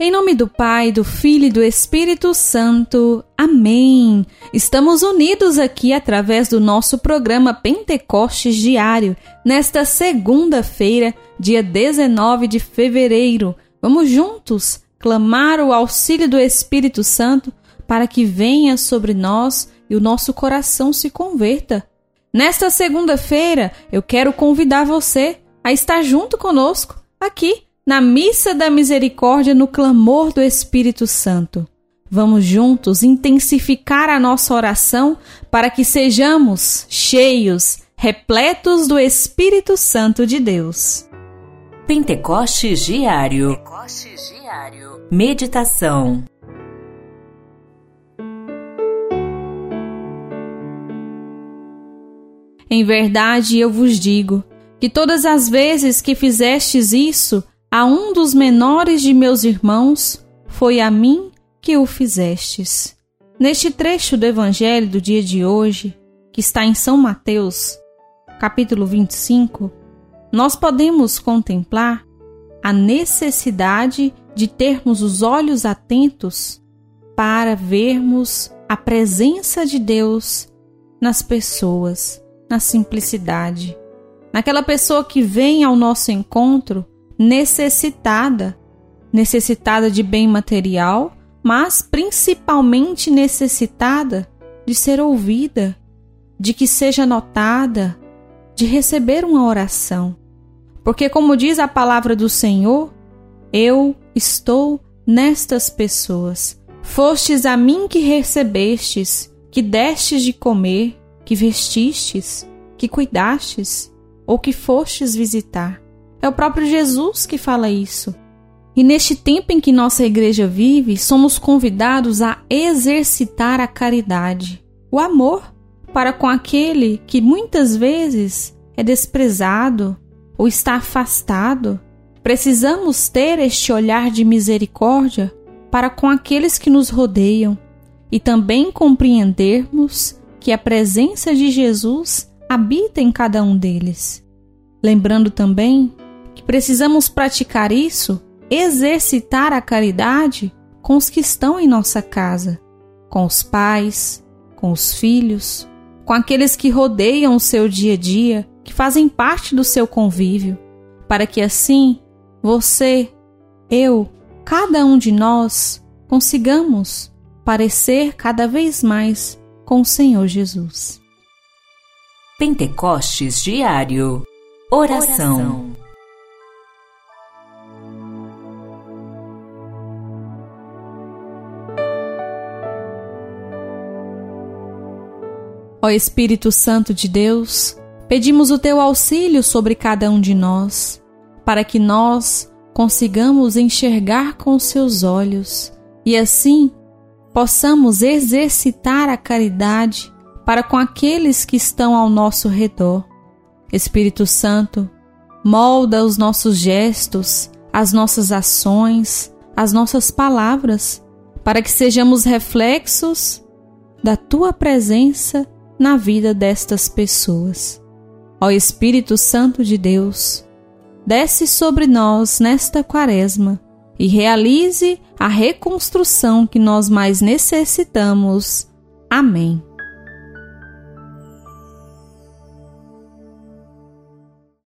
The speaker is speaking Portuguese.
Em nome do Pai, do Filho e do Espírito Santo. Amém. Estamos unidos aqui através do nosso programa Pentecostes Diário, nesta segunda-feira, dia 19 de fevereiro. Vamos juntos clamar o auxílio do Espírito Santo para que venha sobre nós e o nosso coração se converta. Nesta segunda-feira, eu quero convidar você a estar junto conosco aqui na Missa da Misericórdia no clamor do Espírito Santo. Vamos juntos intensificar a nossa oração para que sejamos cheios, repletos do Espírito Santo de Deus. Pentecostes Diário. Pentecostes Diário. Meditação. Em verdade eu vos digo que todas as vezes que fizestes isso a um dos menores de meus irmãos, foi a mim que o fizestes. Neste trecho do Evangelho do dia de hoje, que está em São Mateus, capítulo 25, nós podemos contemplar a necessidade de termos os olhos atentos para vermos a presença de Deus nas pessoas, na simplicidade. Naquela pessoa que vem ao nosso encontro necessitada, necessitada de bem material, mas principalmente necessitada de ser ouvida, de que seja notada, de receber uma oração. Porque, como diz a palavra do Senhor, eu estou nestas pessoas. Fostes a mim que recebestes, que destes de comer, que vestistes, que cuidastes, ou que fostes visitar. É o próprio Jesus que fala isso. E neste tempo em que nossa igreja vive, somos convidados a exercitar a caridade, o amor para com aquele que muitas vezes é desprezado ou está afastado. Precisamos ter este olhar de misericórdia para com aqueles que nos rodeiam e também compreendermos que a presença de Jesus habita em cada um deles. Lembrando também precisamos praticar isso, exercitar a caridade com os que estão em nossa casa, com os pais, com os filhos, com aqueles que rodeiam o seu dia a dia, que fazem parte do seu convívio, para que assim você, eu, cada um de nós consigamos parecer cada vez mais com o Senhor Jesus. Pentecostes Diário Oração. Oração. Ó Espírito Santo de Deus, pedimos o teu auxílio sobre cada um de nós, para que nós consigamos enxergar com seus olhos e assim possamos exercitar a caridade para com aqueles que estão ao nosso redor. Espírito Santo, molda os nossos gestos, as nossas ações, as nossas palavras, para que sejamos reflexos da tua presença na vida destas pessoas. Ó Espírito Santo de Deus, desce sobre nós nesta quaresma e realize a reconstrução que nós mais necessitamos. Amém.